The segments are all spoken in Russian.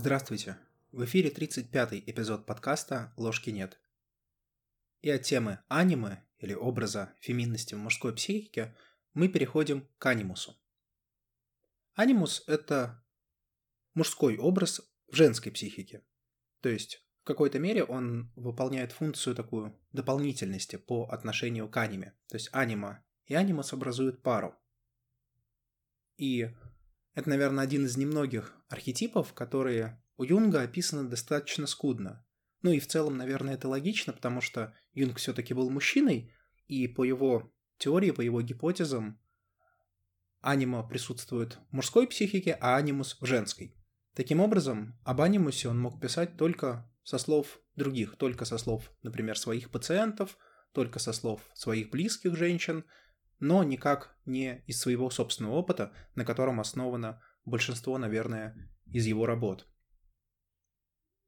Здравствуйте! В эфире 35-й эпизод подкаста «Ложки нет». И от темы аниме, или образа феминности в мужской психике, мы переходим к анимусу. Анимус – это мужской образ в женской психике. То есть в какой-то мере он выполняет функцию такую дополнительности по отношению к аниме. То есть анима и анимус образуют пару. И это, наверное, один из немногих архетипов, которые у Юнга описаны достаточно скудно. Ну и в целом, наверное, это логично, потому что Юнг все-таки был мужчиной, и по его теории, по его гипотезам, анима присутствует в мужской психике, а анимус в женской. Таким образом, об анимусе он мог писать только со слов других, только со слов, например, своих пациентов, только со слов своих близких женщин – но никак не из своего собственного опыта, на котором основано большинство, наверное, из его работ.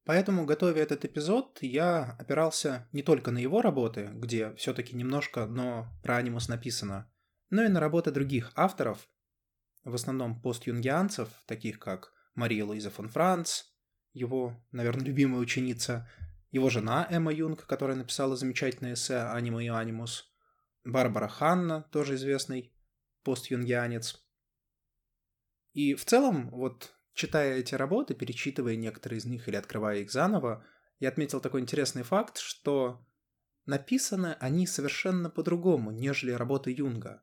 Поэтому, готовя этот эпизод, я опирался не только на его работы, где все-таки немножко, но про анимус написано, но и на работы других авторов, в основном постюнгианцев, таких как Мария Луиза фон Франц, его, наверное, любимая ученица, его жена Эмма Юнг, которая написала замечательное эссе «Аниме и анимус», Барбара Ханна, тоже известный постюнгианец. И в целом, вот читая эти работы, перечитывая некоторые из них или открывая их заново, я отметил такой интересный факт, что написаны они совершенно по-другому, нежели работы Юнга.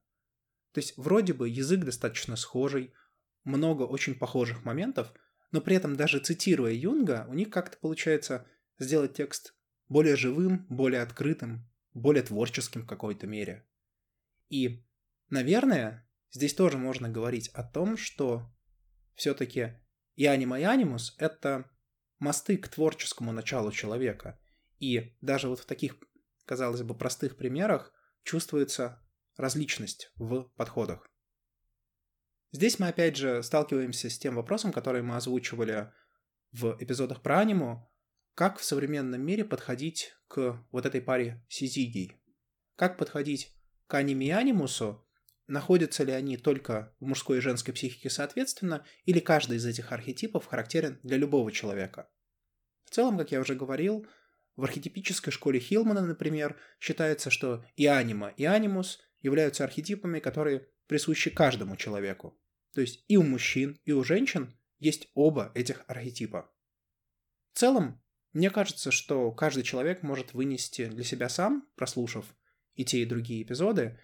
То есть вроде бы язык достаточно схожий, много очень похожих моментов, но при этом даже цитируя Юнга, у них как-то получается сделать текст более живым, более открытым, более творческим в какой-то мере. И, наверное, здесь тоже можно говорить о том, что все-таки и анима, и анимус — это мосты к творческому началу человека. И даже вот в таких, казалось бы, простых примерах чувствуется различность в подходах. Здесь мы опять же сталкиваемся с тем вопросом, который мы озвучивали в эпизодах про аниму, как в современном мире подходить к вот этой паре сизигий? Как подходить к аниме и анимусу? Находятся ли они только в мужской и женской психике соответственно, или каждый из этих архетипов характерен для любого человека? В целом, как я уже говорил, в архетипической школе Хилмана, например, считается, что и анима, и анимус являются архетипами, которые присущи каждому человеку. То есть и у мужчин, и у женщин есть оба этих архетипа. В целом, мне кажется, что каждый человек может вынести для себя сам, прослушав и те, и другие эпизоды,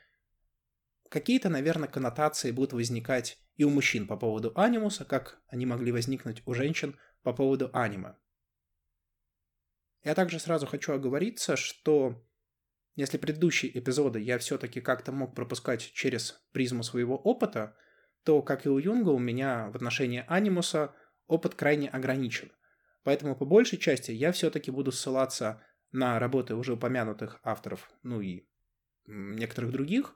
какие-то, наверное, коннотации будут возникать и у мужчин по поводу анимуса, как они могли возникнуть у женщин по поводу аниме. Я также сразу хочу оговориться, что если предыдущие эпизоды я все-таки как-то мог пропускать через призму своего опыта, то, как и у Юнга, у меня в отношении анимуса опыт крайне ограничен – Поэтому по большей части я все-таки буду ссылаться на работы уже упомянутых авторов, ну и некоторых других,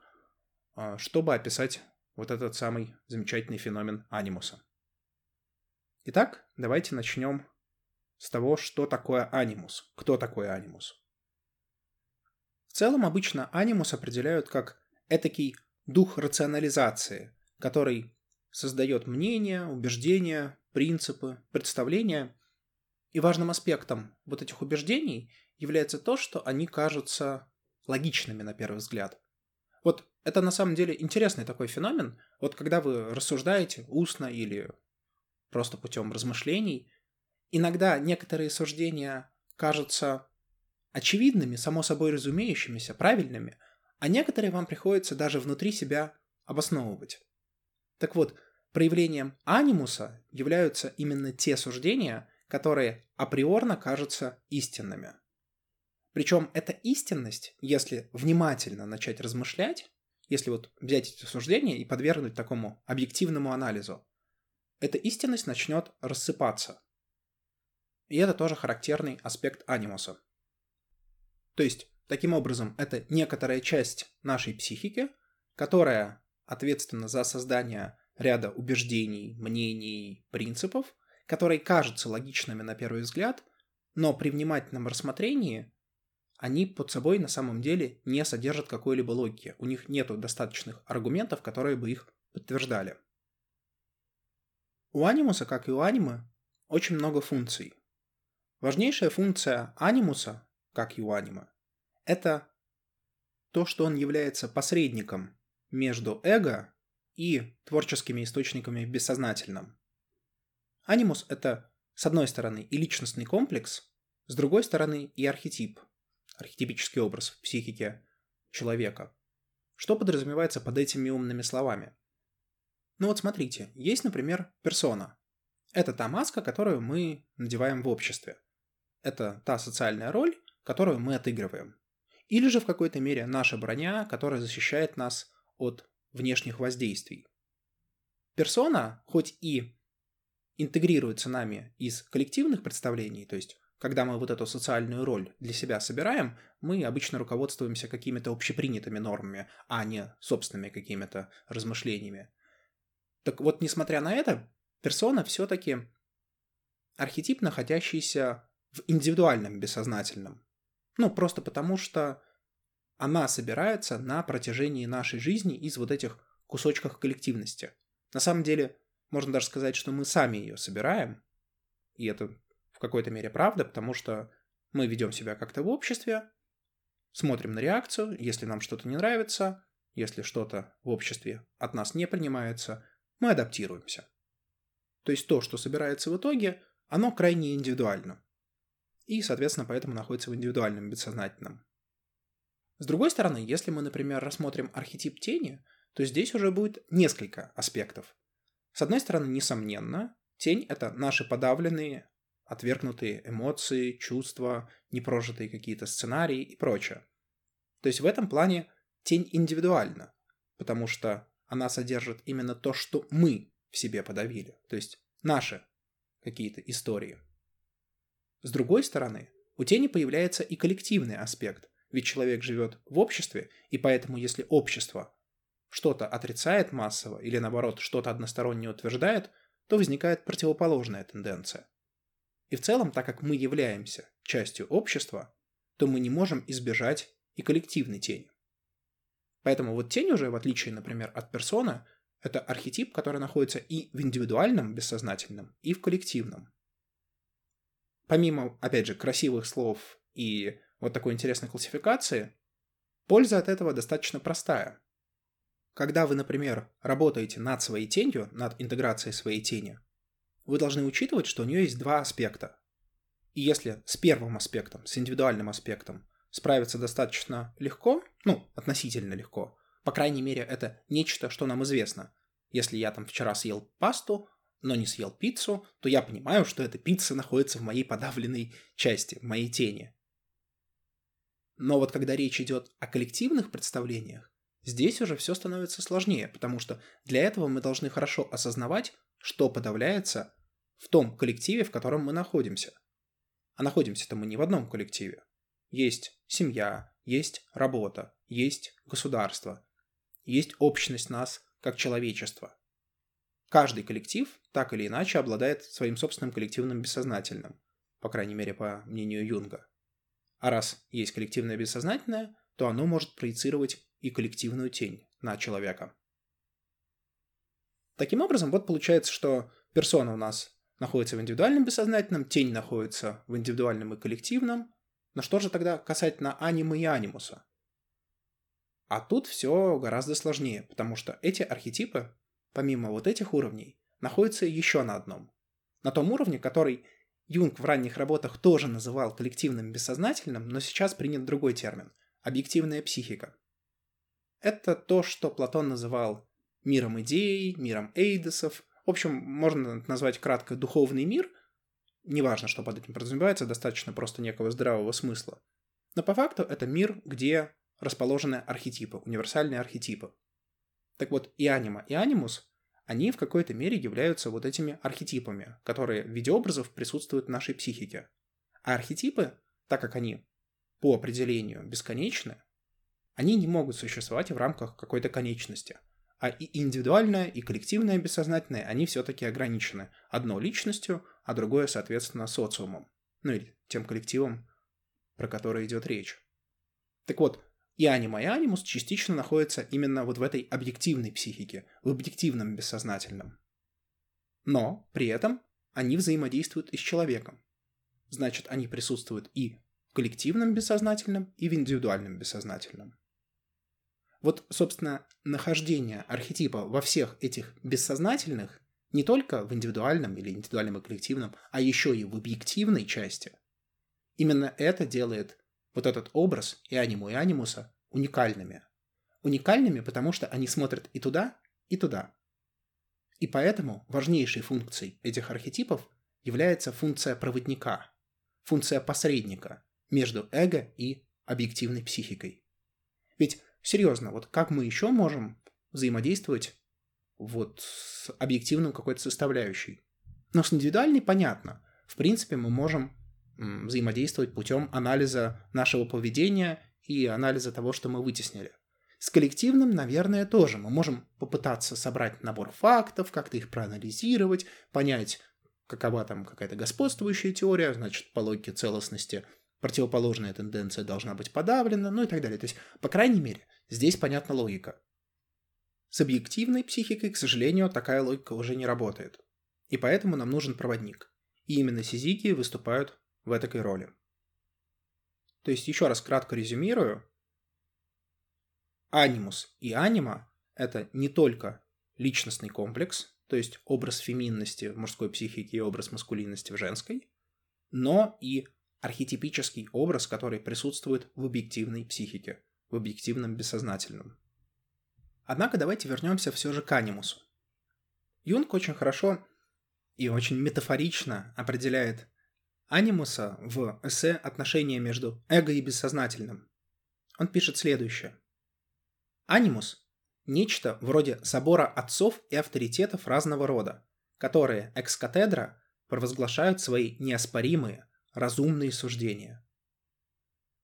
а, чтобы описать вот этот самый замечательный феномен анимуса. Итак, давайте начнем с того, что такое анимус, кто такой анимус. В целом обычно анимус определяют как этакий дух рационализации, который создает мнения, убеждения, принципы, представления и важным аспектом вот этих убеждений является то, что они кажутся логичными на первый взгляд. Вот это на самом деле интересный такой феномен. Вот когда вы рассуждаете устно или просто путем размышлений, иногда некоторые суждения кажутся очевидными, само собой разумеющимися, правильными, а некоторые вам приходится даже внутри себя обосновывать. Так вот, проявлением анимуса являются именно те суждения, которые априорно кажутся истинными. Причем эта истинность, если внимательно начать размышлять, если вот взять эти суждения и подвергнуть такому объективному анализу, эта истинность начнет рассыпаться. И это тоже характерный аспект анимуса. То есть, таким образом, это некоторая часть нашей психики, которая ответственна за создание ряда убеждений, мнений, принципов – которые кажутся логичными на первый взгляд, но при внимательном рассмотрении они под собой на самом деле не содержат какой-либо логики. У них нет достаточных аргументов, которые бы их подтверждали. У анимуса, как и у анимы, очень много функций. Важнейшая функция анимуса, как и у анима, это то, что он является посредником между эго и творческими источниками в бессознательном. Анимус — это, с одной стороны, и личностный комплекс, с другой стороны, и архетип, архетипический образ в психике человека. Что подразумевается под этими умными словами? Ну вот смотрите, есть, например, персона. Это та маска, которую мы надеваем в обществе. Это та социальная роль, которую мы отыгрываем. Или же в какой-то мере наша броня, которая защищает нас от внешних воздействий. Персона, хоть и интегрируется нами из коллективных представлений, то есть когда мы вот эту социальную роль для себя собираем, мы обычно руководствуемся какими-то общепринятыми нормами, а не собственными какими-то размышлениями. Так вот, несмотря на это, персона все-таки архетип, находящийся в индивидуальном бессознательном. Ну, просто потому что она собирается на протяжении нашей жизни из вот этих кусочков коллективности. На самом деле, можно даже сказать, что мы сами ее собираем, и это в какой-то мере правда, потому что мы ведем себя как-то в обществе, смотрим на реакцию, если нам что-то не нравится, если что-то в обществе от нас не принимается, мы адаптируемся. То есть то, что собирается в итоге, оно крайне индивидуально. И, соответственно, поэтому находится в индивидуальном бессознательном. С другой стороны, если мы, например, рассмотрим архетип тени, то здесь уже будет несколько аспектов. С одной стороны, несомненно, тень — это наши подавленные, отвергнутые эмоции, чувства, непрожитые какие-то сценарии и прочее. То есть в этом плане тень индивидуальна, потому что она содержит именно то, что мы в себе подавили, то есть наши какие-то истории. С другой стороны, у тени появляется и коллективный аспект, ведь человек живет в обществе, и поэтому если общество что-то отрицает массово или наоборот что-то односторонне утверждает, то возникает противоположная тенденция. И в целом, так как мы являемся частью общества, то мы не можем избежать и коллективной тени. Поэтому вот тень уже, в отличие, например, от персона, это архетип, который находится и в индивидуальном бессознательном, и в коллективном. Помимо, опять же, красивых слов и вот такой интересной классификации, польза от этого достаточно простая. Когда вы, например, работаете над своей тенью, над интеграцией своей тени, вы должны учитывать, что у нее есть два аспекта. И если с первым аспектом, с индивидуальным аспектом, справиться достаточно легко, ну, относительно легко, по крайней мере, это нечто, что нам известно. Если я там вчера съел пасту, но не съел пиццу, то я понимаю, что эта пицца находится в моей подавленной части, в моей тени. Но вот когда речь идет о коллективных представлениях, здесь уже все становится сложнее, потому что для этого мы должны хорошо осознавать, что подавляется в том коллективе, в котором мы находимся. А находимся-то мы не в одном коллективе. Есть семья, есть работа, есть государство, есть общность нас как человечество. Каждый коллектив так или иначе обладает своим собственным коллективным бессознательным, по крайней мере, по мнению Юнга. А раз есть коллективное бессознательное, то оно может проецировать и коллективную тень на человека. Таким образом, вот получается, что персона у нас находится в индивидуальном бессознательном, тень находится в индивидуальном и коллективном. Но что же тогда касательно анимы и анимуса? А тут все гораздо сложнее, потому что эти архетипы, помимо вот этих уровней, находятся еще на одном. На том уровне, который Юнг в ранних работах тоже называл коллективным бессознательным, но сейчас принят другой термин – объективная психика. Это то, что Платон называл миром идей, миром эйдосов. В общем, можно назвать кратко духовный мир. Неважно, что под этим подразумевается, достаточно просто некого здравого смысла. Но по факту это мир, где расположены архетипы, универсальные архетипы. Так вот, и анима, и анимус они в какой-то мере являются вот этими архетипами, которые в виде образов присутствуют в нашей психике. А архетипы, так как они по определению бесконечны, они не могут существовать в рамках какой-то конечности. А и индивидуальное, и коллективное бессознательное, они все-таки ограничены. Одно личностью, а другое, соответственно, социумом. Ну или тем коллективом, про который идет речь. Так вот, и анима, и анимус частично находятся именно вот в этой объективной психике, в объективном бессознательном. Но при этом они взаимодействуют и с человеком. Значит, они присутствуют и в коллективном бессознательном, и в индивидуальном бессознательном. Вот, собственно, нахождение архетипа во всех этих бессознательных не только в индивидуальном или индивидуальном и коллективном, а еще и в объективной части. Именно это делает вот этот образ и аниму, и анимуса уникальными. Уникальными, потому что они смотрят и туда, и туда. И поэтому важнейшей функцией этих архетипов является функция проводника, функция посредника между эго и объективной психикой. Ведь, серьезно, вот как мы еще можем взаимодействовать вот с объективным какой-то составляющей? Но с индивидуальной понятно. В принципе, мы можем взаимодействовать путем анализа нашего поведения и анализа того, что мы вытеснили. С коллективным, наверное, тоже. Мы можем попытаться собрать набор фактов, как-то их проанализировать, понять, какова там какая-то господствующая теория, значит, по логике целостности противоположная тенденция должна быть подавлена, ну и так далее. То есть, по крайней мере, здесь понятна логика. С объективной психикой, к сожалению, такая логика уже не работает. И поэтому нам нужен проводник. И именно сизики выступают в этой роли. То есть, еще раз кратко резюмирую. Анимус и анима – это не только личностный комплекс, то есть образ феминности в мужской психике и образ маскулинности в женской, но и архетипический образ, который присутствует в объективной психике, в объективном бессознательном. Однако давайте вернемся все же к анимусу. Юнг очень хорошо и очень метафорично определяет анимуса в эссе «Отношения между эго и бессознательным». Он пишет следующее. Анимус – нечто вроде собора отцов и авторитетов разного рода, которые экс-катедра провозглашают свои неоспоримые, разумные суждения.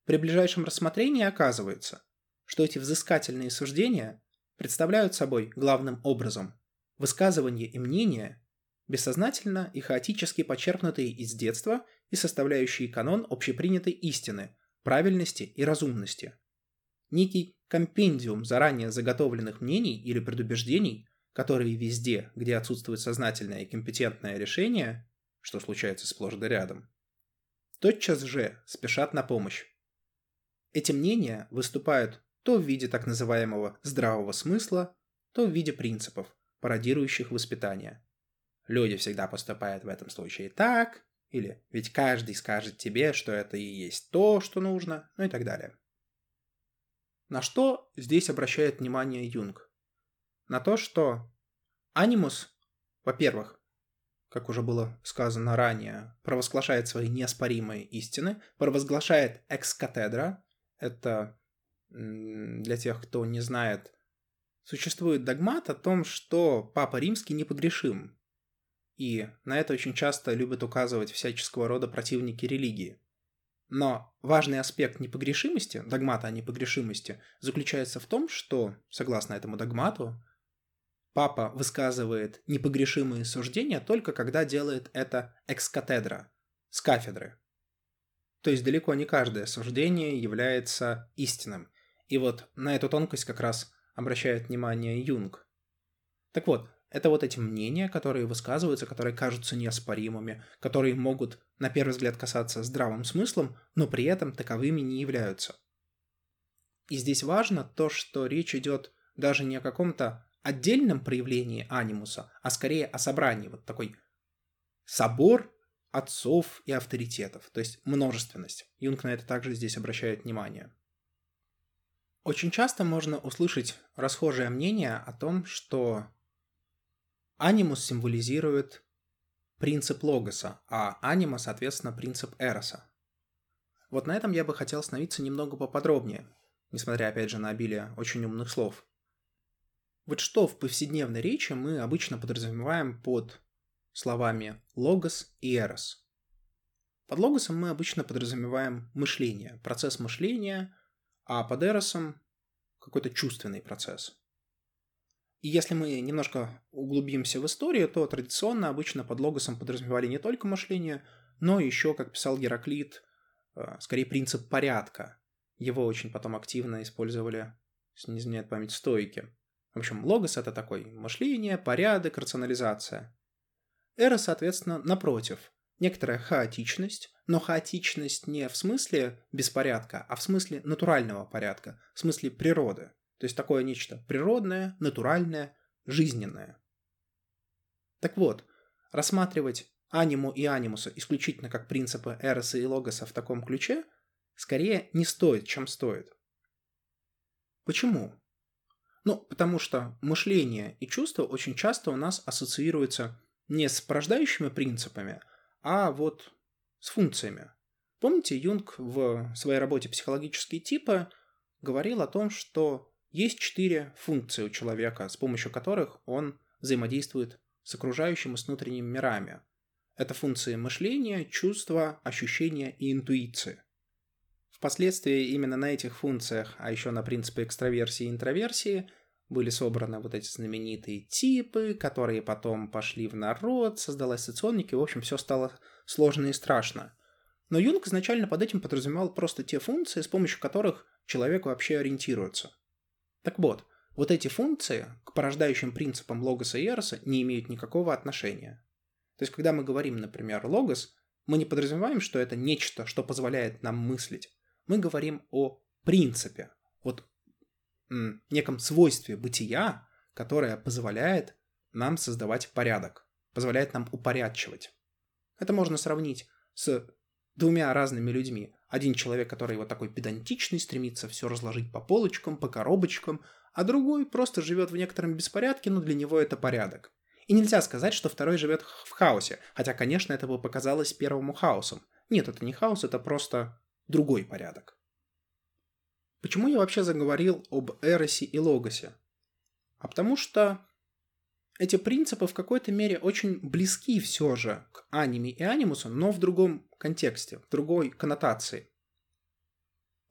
При ближайшем рассмотрении оказывается, что эти взыскательные суждения представляют собой главным образом высказывание и мнение, бессознательно и хаотически почерпнутые из детства и составляющие канон общепринятой истины, правильности и разумности. Некий компендиум заранее заготовленных мнений или предубеждений, которые везде, где отсутствует сознательное и компетентное решение, что случается сплошь да рядом, тотчас же спешат на помощь. Эти мнения выступают то в виде так называемого здравого смысла, то в виде принципов, пародирующих воспитание. Люди всегда поступают в этом случае так, или ведь каждый скажет тебе, что это и есть то, что нужно, ну и так далее. На что здесь обращает внимание Юнг? На то, что анимус, во-первых, как уже было сказано ранее, провозглашает свои неоспоримые истины, провозглашает экс-катедра, это для тех, кто не знает, существует догмат о том, что Папа Римский непогрешим, и на это очень часто любят указывать всяческого рода противники религии. Но важный аспект непогрешимости, догмата о непогрешимости, заключается в том, что, согласно этому догмату, папа высказывает непогрешимые суждения только когда делает это экс-катедра, с кафедры. То есть далеко не каждое суждение является истинным. И вот на эту тонкость как раз обращает внимание Юнг. Так вот, это вот эти мнения, которые высказываются, которые кажутся неоспоримыми, которые могут на первый взгляд касаться здравым смыслом, но при этом таковыми не являются. И здесь важно то, что речь идет даже не о каком-то отдельном проявлении анимуса, а скорее о собрании, вот такой собор отцов и авторитетов, то есть множественность. Юнг на это также здесь обращает внимание. Очень часто можно услышать расхожее мнение о том, что Анимус символизирует принцип логоса, а анима, соответственно, принцип эроса. Вот на этом я бы хотел остановиться немного поподробнее, несмотря, опять же, на обилие очень умных слов. Вот что в повседневной речи мы обычно подразумеваем под словами логос и эрос. Под логосом мы обычно подразумеваем мышление, процесс мышления, а под эросом какой-то чувственный процесс. И если мы немножко углубимся в историю, то традиционно обычно под логосом подразумевали не только мышление, но еще, как писал Гераклит, э, скорее принцип порядка. Его очень потом активно использовали, если не изменяет память, стойки. В общем, логос — это такой мышление, порядок, рационализация. Эра, соответственно, напротив. Некоторая хаотичность, но хаотичность не в смысле беспорядка, а в смысле натурального порядка, в смысле природы. То есть такое нечто природное, натуральное, жизненное. Так вот, рассматривать аниму и анимуса исключительно как принципы эроса и логоса в таком ключе скорее не стоит, чем стоит. Почему? Ну, потому что мышление и чувства очень часто у нас ассоциируются не с порождающими принципами, а вот с функциями. Помните, Юнг в своей работе «Психологические типы» говорил о том, что есть четыре функции у человека, с помощью которых он взаимодействует с окружающим и с внутренними мирами. Это функции мышления, чувства, ощущения и интуиции. Впоследствии именно на этих функциях, а еще на принципе экстраверсии и интроверсии, были собраны вот эти знаменитые типы, которые потом пошли в народ, создалась соционика, в общем, все стало сложно и страшно. Но Юнг изначально под этим подразумевал просто те функции, с помощью которых человек вообще ориентируется. Так вот, вот эти функции к порождающим принципам логоса и эроса не имеют никакого отношения. То есть, когда мы говорим, например, логос, мы не подразумеваем, что это нечто, что позволяет нам мыслить мы говорим о принципе, вот неком свойстве бытия, которое позволяет нам создавать порядок, позволяет нам упорядочивать. Это можно сравнить с двумя разными людьми. Один человек, который вот такой педантичный, стремится все разложить по полочкам, по коробочкам, а другой просто живет в некотором беспорядке, но для него это порядок. И нельзя сказать, что второй живет в хаосе, хотя, конечно, это бы показалось первому хаосом. Нет, это не хаос, это просто другой порядок. Почему я вообще заговорил об Эросе и Логосе? А потому что эти принципы в какой-то мере очень близки все же к аниме и анимусу, но в другом контексте, в другой коннотации.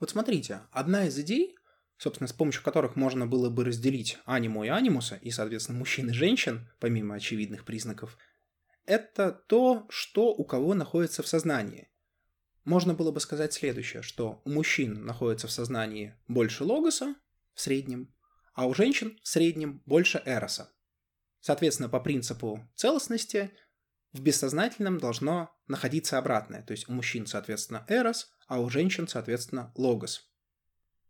Вот смотрите, одна из идей, собственно, с помощью которых можно было бы разделить аниму и анимуса, и, соответственно, мужчин и женщин, помимо очевидных признаков, это то, что у кого находится в сознании. Можно было бы сказать следующее, что у мужчин находится в сознании больше логоса в среднем, а у женщин в среднем больше эроса. Соответственно, по принципу целостности в бессознательном должно находиться обратное, то есть у мужчин, соответственно, эрос, а у женщин, соответственно, логос.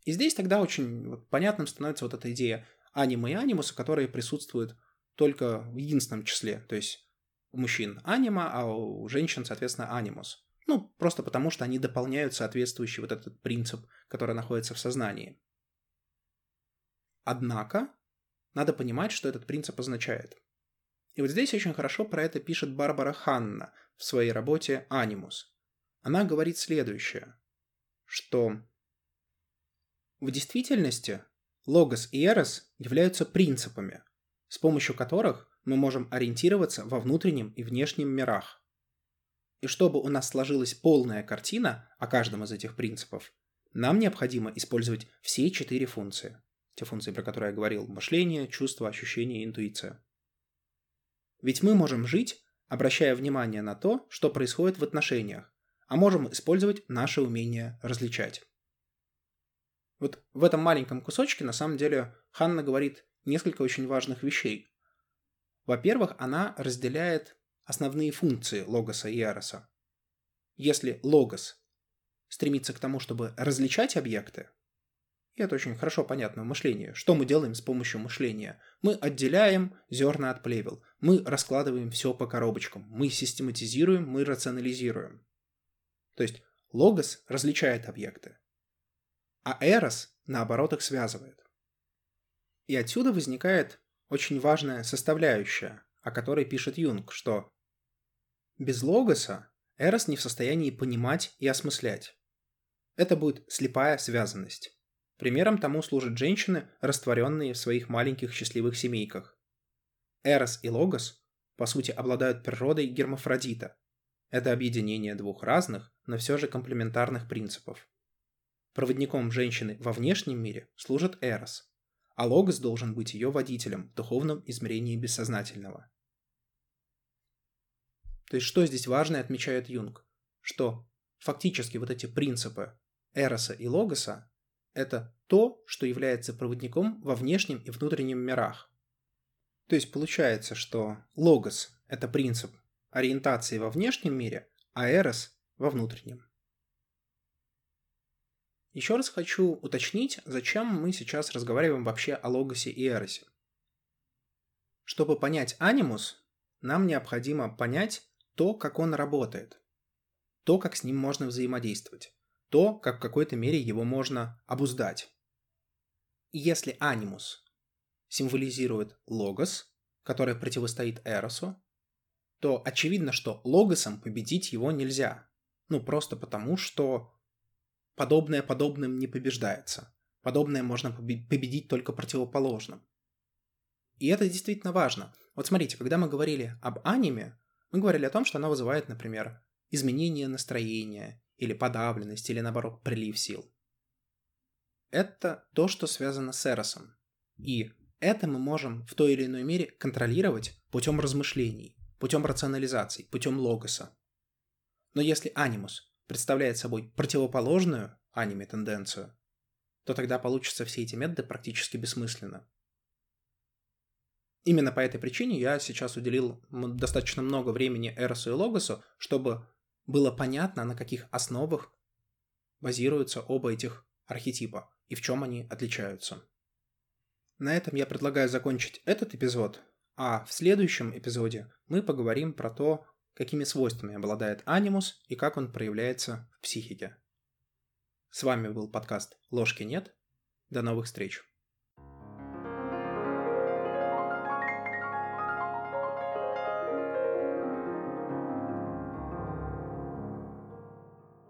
И здесь тогда очень понятным становится вот эта идея анима и анимуса, которые присутствуют только в единственном числе, то есть у мужчин анима, а у женщин, соответственно, анимус. Ну, просто потому, что они дополняют соответствующий вот этот принцип, который находится в сознании. Однако, надо понимать, что этот принцип означает. И вот здесь очень хорошо про это пишет Барбара Ханна в своей работе «Анимус». Она говорит следующее, что в действительности логос и эрос являются принципами, с помощью которых мы можем ориентироваться во внутреннем и внешнем мирах. И чтобы у нас сложилась полная картина о каждом из этих принципов, нам необходимо использовать все четыре функции. Те функции, про которые я говорил – мышление, чувство, ощущение и интуиция. Ведь мы можем жить, обращая внимание на то, что происходит в отношениях, а можем использовать наше умение различать. Вот в этом маленьком кусочке на самом деле Ханна говорит несколько очень важных вещей. Во-первых, она разделяет основные функции логоса и эроса. Если логос стремится к тому, чтобы различать объекты, и это очень хорошо понятно в мышлении. Что мы делаем с помощью мышления? Мы отделяем зерна от плевел. Мы раскладываем все по коробочкам. Мы систематизируем, мы рационализируем. То есть логос различает объекты, а эрос, наоборот, их связывает. И отсюда возникает очень важная составляющая, о которой пишет Юнг, что без логоса Эрос не в состоянии понимать и осмыслять. Это будет слепая связанность. Примером тому служат женщины, растворенные в своих маленьких счастливых семейках. Эрос и Логос, по сути, обладают природой гермафродита. Это объединение двух разных, но все же комплементарных принципов. Проводником женщины во внешнем мире служит Эрос, а Логос должен быть ее водителем в духовном измерении бессознательного. То есть что здесь важное отмечает Юнг? Что фактически вот эти принципы Эроса и Логоса – это то, что является проводником во внешнем и внутреннем мирах. То есть получается, что Логос – это принцип, ориентацией во внешнем мире, а эрос во внутреннем. Еще раз хочу уточнить, зачем мы сейчас разговариваем вообще о логосе и эросе. Чтобы понять анимус, нам необходимо понять то, как он работает, то, как с ним можно взаимодействовать, то, как в какой-то мере его можно обуздать. Если анимус символизирует логос, который противостоит эросу, то очевидно, что логосом победить его нельзя. Ну, просто потому, что подобное подобным не побеждается. Подобное можно победить только противоположным. И это действительно важно. Вот смотрите, когда мы говорили об аниме, мы говорили о том, что она вызывает, например, изменение настроения, или подавленность, или наоборот прилив сил. Это то, что связано с эросом. И это мы можем в той или иной мере контролировать путем размышлений, путем рационализации, путем логоса. Но если анимус представляет собой противоположную аниме-тенденцию, то тогда получится все эти методы практически бессмысленно. Именно по этой причине я сейчас уделил достаточно много времени Эросу и Логосу, чтобы было понятно, на каких основах базируются оба этих архетипа и в чем они отличаются. На этом я предлагаю закончить этот эпизод, а в следующем эпизоде мы поговорим про то, какими свойствами обладает анимус и как он проявляется в психике. С вами был подкаст «Ложки нет». До новых встреч!